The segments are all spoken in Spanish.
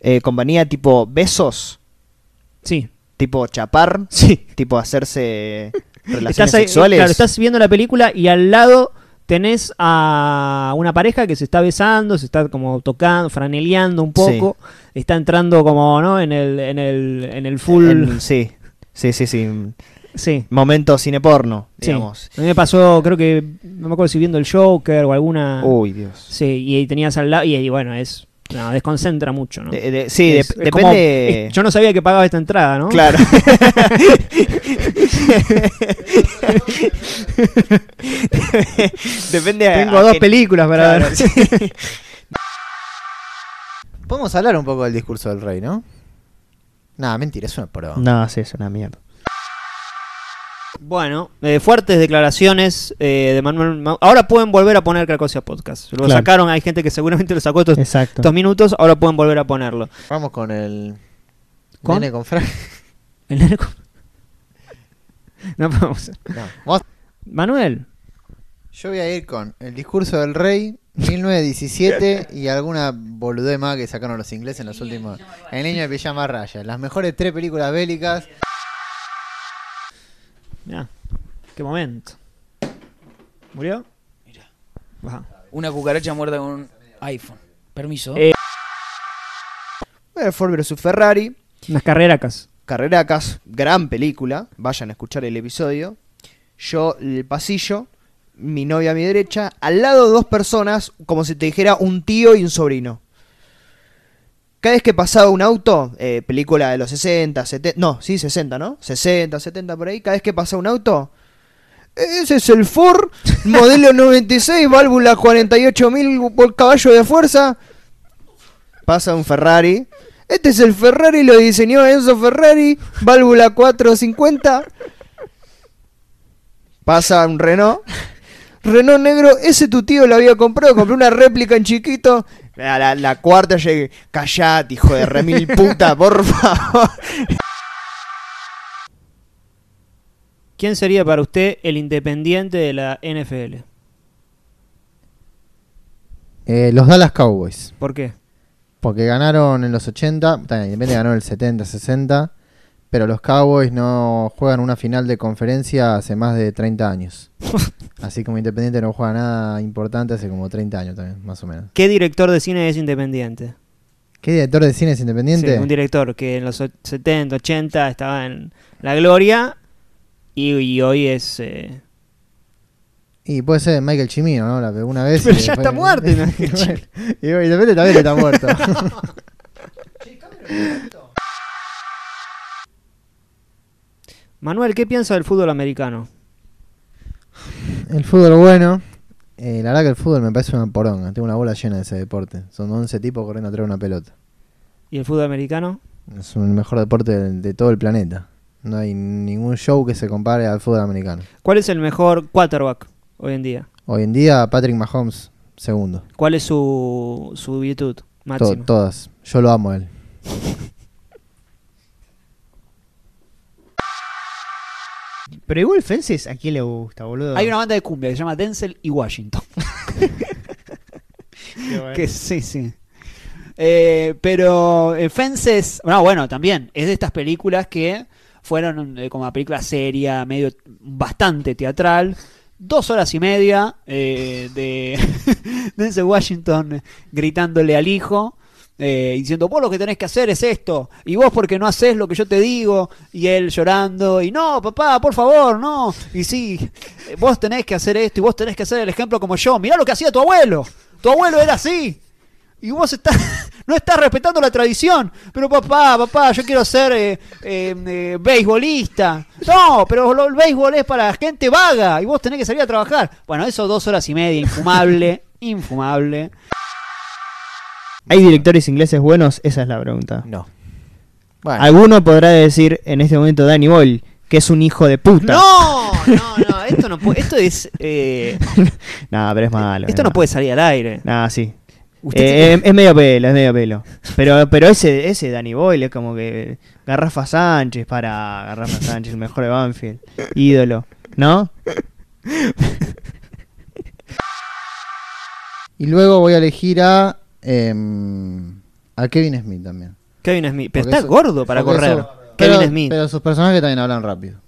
eh, compañía tipo besos, Sí. tipo chapar, Sí. tipo hacerse relaciones Estás ahí- sexuales. Claro, estás viendo la película y al lado tenés a una pareja que se está besando, se está como tocando, franeleando un poco, está entrando como, ¿no? En el, en el, en el full. En- sí, sí, sí, sí. sí. Momento cine porno, Sí. digamos. A mí me pasó, creo que, no me acuerdo si viendo el Joker o alguna... Uy, Dios. Sí, y tenías al lado, y, ahí, bueno, es... No, desconcentra mucho, ¿no? De- de- sí, Es- dep- es como- depende. es- yo no sabía que pagaba esta entrada, ¿no? Claro. Depende Tengo a dos películas para Claro, ver. sí. Podemos hablar un poco del discurso del rey, ¿no? Nada, mentira, es una prueba. No, sí, es una mierda. Bueno, eh, fuertes declaraciones eh, de Manuel. Ma- Ahora pueden volver a poner Cracosia Podcast. Lo Claro. sacaron, hay gente que seguramente lo sacó estos, minutos, ahora pueden volver a ponerlo. Vamos con el. ¿Con? Nene con Frank. El nene con- No podemos- No, vos- Manuel, Yo voy a ir con El discurso del rey, 1917 y alguna boludez más que sacaron los ingleses en los últimos. El niño de pijama raya. Las mejores tres películas bélicas. Mirá, qué momento. ¿Murió? Mira. Una cucaracha muerta con un iPhone. Permiso. Eh, Bueno, Ford vs Ferrari. Unas carreracas. Carreracas, gran película. Vayan a escuchar el episodio. Yo, el pasillo, mi novia a mi derecha, al lado dos personas, como si te dijera un tío y un sobrino. Cada vez que pasaba un auto, eh, película de los 60, 70, no, sí, 60, ¿no? 60, 70 por ahí, cada vez que pasaba un auto, ese es el Ford, modelo 96, válvula 48.000 por caballo de fuerza. Pasa un Ferrari. Este es el Ferrari, lo diseñó Enzo Ferrari, válvula 450. Pasa un Renault. Renault negro, ese tu tío lo había comprado, compré una réplica en chiquito. A la, la cuarta llegué, callate, hijo de remil puta, por favor. ¿Quién sería para usted el independiente de la NFL? Eh, los Dallas Cowboys. ¿Por qué? Porque ganaron en los 80, también Independiente ganó en el 70, 60, pero los Cowboys no juegan una final de conferencia hace más de 30 años. Así como Independiente no juega nada importante hace como 30 años también, más o menos. ¿Qué director de cine es independiente? ¿Qué director de cine es Independiente? Sí, un director que en los o- 70, 80 estaba en la gloria y, y hoy es... eh, Y puede ser Michael Chimino, ¿no? La una vez. Pero ya después- está muerto, y bueno, Independiente también está muerto. Manuel, ¿qué piensa del fútbol americano? el fútbol bueno. eh, la verdad que el fútbol me parece una poronga. Tengo una bola llena de ese deporte. Son 11 tipos corriendo atrás de una pelota. ¿Y el fútbol americano? Es el mejor deporte de, de todo el planeta. No hay ningún show que se compare al fútbol americano. ¿Cuál es el mejor quarterback hoy en día? Hoy en día, Patrick Mahomes, segundo. ¿Cuál es su, su virtud To- todas. Yo lo amo a él. Pero igual Fences, ¿a quién le gusta, boludo? Hay una banda de cumbia que se llama Denzel y Washington. Qué bueno. Que sí, sí. Eh, pero eh, Fences, no, bueno, también es de estas películas que fueron eh, como una película seria, medio bastante teatral. Dos horas y media eh, de Denzel Washington gritándole al hijo, eh, diciendo, vos lo que tenés que hacer es esto, y vos porque no haces lo que yo te digo, y él llorando, y no, papá, por favor, no, y sí, vos tenés que hacer esto, y vos tenés que hacer el ejemplo como yo, mirá lo que hacía tu abuelo, tu abuelo era así, y vos estás, no estás respetando la tradición. Pero papá, papá, yo quiero ser eh, eh, eh, beisbolista. No, pero el béisbol es para gente vaga y vos tenés que salir a trabajar. Bueno, eso dos horas y media, infumable, infumable. ¿Hay directores ingleses buenos? Esa es la pregunta. No. Bueno, Alguno podrá decir en este momento Danny Boyle, que es un hijo de puta. No, no, no, esto no puede, esto es, eh, No, pero es malo. esto es no malo. puede salir al aire. No, sí. Eh, es, es medio pelo, es medio pelo. Pero, pero ese, ese Danny Boyle es como que Garrafa Sánchez para Garrafa Sánchez, el mejor de Banfield. Ídolo. ¿No? y luego voy a elegir a. em, A Kevin Smith también. Kevin Smith. Pero Porque está eso- gordo para correr. eso- Kevin pero, Smith. Pero sus personajes también hablan rápido.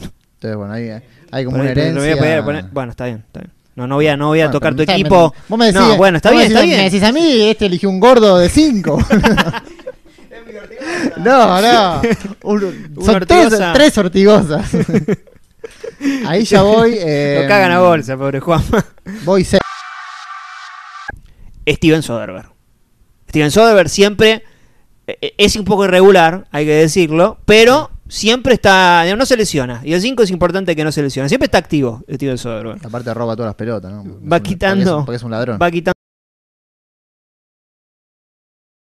Entonces, bueno, ahí hay como una herencia. poner- poner- Bueno, está bien, está bien. No, no voy a, no voy a Bueno, tocar tu me- equipo. Vos me decís, no, bueno, está bien, está decís- Me bien. decís a mí, este eligió un gordo de 5. no, no. Un- son tres, ortigosa. tres ortigosas. Ahí ya voy. eh, Lo cagan a bolsa, pobre Juan. Voy se- Steven Soderbergh. Steven Soderbergh siempre eh, es un poco irregular, hay que decirlo, pero siempre está, no se lesiona. Y el 5 es importante que no se lesione. Siempre está activo Steven Soderbergh. Aparte roba todas las pelotas, ¿no? Va quitando- Porque es un ladrón. Va quitando